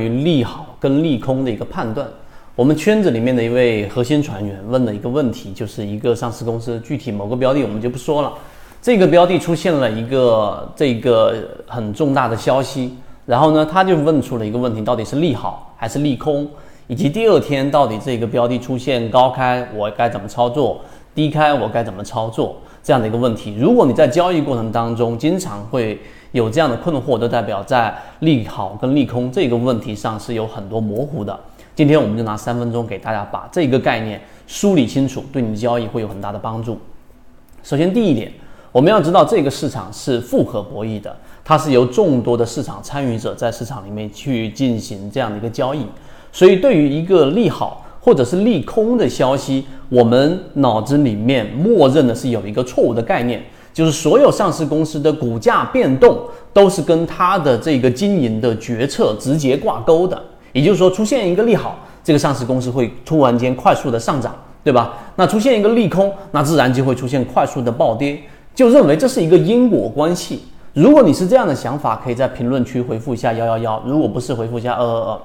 于利好跟利空的一个判断。我们圈子里面的一位核心船员问了一个问题，就是一个上市公司具体某个标的我们就不说了，这个标的出现了一个这个很重大的消息，然后呢他就问出了一个问题，到底是利好还是利空，以及第二天到底这个标的出现高开我该怎么操作，低开我该怎么操作这样的一个问题。如果你在交易过程当中经常会有这样的困惑，都代表在利好跟利空这个问题上是有很多模糊的。今天我们就拿三分钟给大家把这个概念梳理清楚，对你的交易会有很大的帮助。首先，第一点，我们要知道这个市场是复合博弈的，它是由众多的市场参与者在市场里面去进行这样的一个交易。所以，对于一个利好或者是利空的消息，我们脑子里面默认的是有一个错误的概念，就是所有上市公司的股价变动都是跟它的这个经营的决策直接挂钩的。也就是说，出现一个利好，这个上市公司会突然间快速的上涨，对吧？那出现一个利空，那自然就会出现快速的暴跌。就认为这是一个因果关系。如果你是这样的想法，可以在评论区回复一下幺幺幺；如果不是，回复一下二二二。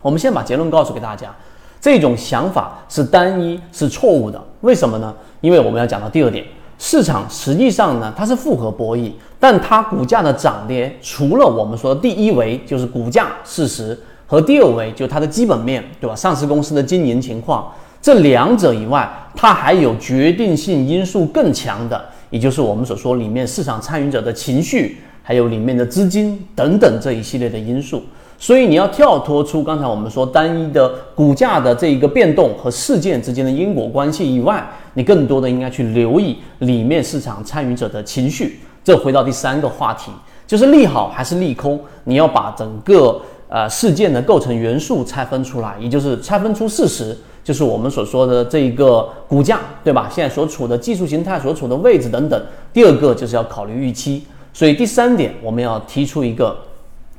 我们先把结论告诉给大家，这种想法是单一，是错误的。为什么呢？因为我们要讲到第二点，市场实际上呢，它是复合博弈，但它股价的涨跌，除了我们说的第一维就是股价事实。和第二维就是它的基本面对吧？上市公司的经营情况，这两者以外，它还有决定性因素更强的，也就是我们所说里面市场参与者的情绪，还有里面的资金等等这一系列的因素。所以你要跳脱出刚才我们说单一的股价的这一个变动和事件之间的因果关系以外，你更多的应该去留意里面市场参与者的情绪。这回到第三个话题，就是利好还是利空，你要把整个。呃，事件的构成元素拆分出来，也就是拆分出事实，就是我们所说的这一个股价，对吧？现在所处的技术形态、所处的位置等等。第二个就是要考虑预期，所以第三点我们要提出一个，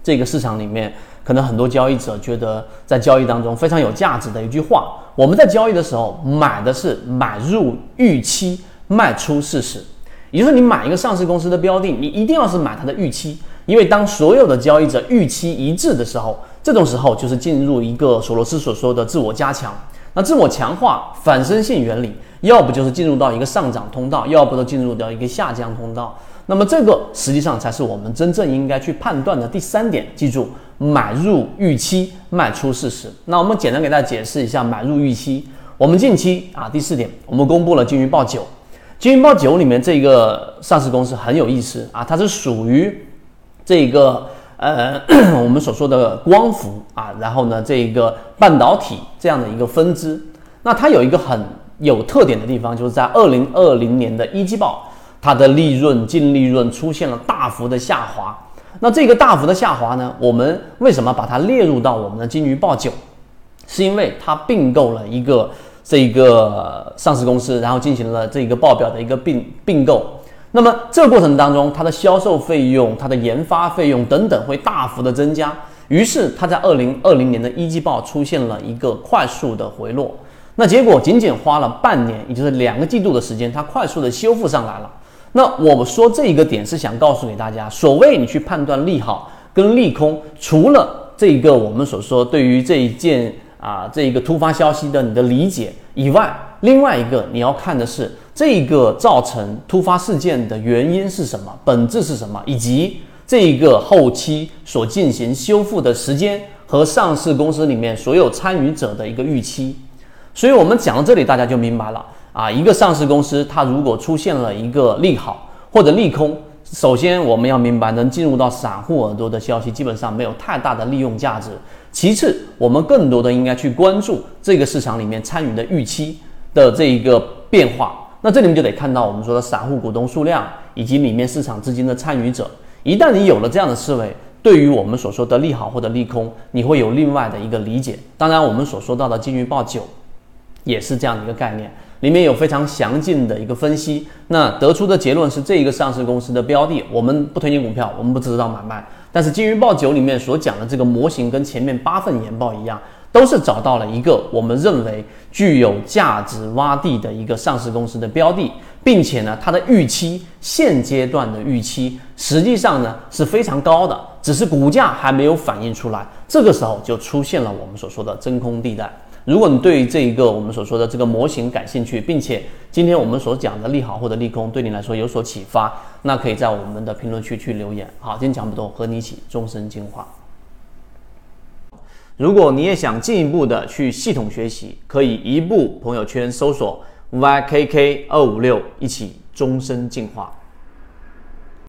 这个市场里面可能很多交易者觉得在交易当中非常有价值的一句话：我们在交易的时候买的是买入预期，卖出事实。也就是你买一个上市公司的标的，你一定要是买它的预期。因为当所有的交易者预期一致的时候，这种时候就是进入一个索罗斯所说的自我加强。那自我强化反身性原理，要不就是进入到一个上涨通道，要不就进入到一个下降通道。那么这个实际上才是我们真正应该去判断的第三点。记住，买入预期，卖出事实。那我们简单给大家解释一下买入预期。我们近期啊，第四点，我们公布了金鱼报九，金鱼报九里面这个上市公司很有意思啊，它是属于。这个呃，我们所说的光伏啊，然后呢，这个半导体这样的一个分支，那它有一个很有特点的地方，就是在二零二零年的一季报，它的利润净利润出现了大幅的下滑。那这个大幅的下滑呢，我们为什么把它列入到我们的金鱼报九？是因为它并购了一个这个上市公司，然后进行了这个报表的一个并并购。那么这个过程当中，它的销售费用、它的研发费用等等会大幅的增加，于是它在二零二零年的一季报出现了一个快速的回落。那结果仅仅花了半年，也就是两个季度的时间，它快速的修复上来了。那我们说这一个点是想告诉给大家，所谓你去判断利好跟利空，除了这一个我们所说对于这一件啊这一个突发消息的你的理解以外，另外一个你要看的是。这个造成突发事件的原因是什么？本质是什么？以及这一个后期所进行修复的时间和上市公司里面所有参与者的一个预期。所以，我们讲到这里，大家就明白了啊。一个上市公司，它如果出现了一个利好或者利空，首先我们要明白，能进入到散户耳朵的消息，基本上没有太大的利用价值。其次，我们更多的应该去关注这个市场里面参与的预期的这一个变化。那这里面就得看到我们说的散户股东数量以及里面市场资金的参与者。一旦你有了这样的思维，对于我们所说的利好或者利空，你会有另外的一个理解。当然，我们所说到的金鱼报九，也是这样的一个概念，里面有非常详尽的一个分析。那得出的结论是，这一个上市公司的标的，我们不推荐股票，我们不知道买卖。但是金鱼报九里面所讲的这个模型，跟前面八份研报一样。都是找到了一个我们认为具有价值洼地的一个上市公司的标的，并且呢，它的预期现阶段的预期实际上呢是非常高的，只是股价还没有反映出来，这个时候就出现了我们所说的真空地带。如果你对于这一个我们所说的这个模型感兴趣，并且今天我们所讲的利好或者利空对你来说有所启发，那可以在我们的评论区去留言。好，今天讲不多，和你一起终身进化。如果你也想进一步的去系统学习，可以一步朋友圈搜索 YKK 二五六，一起终身进化。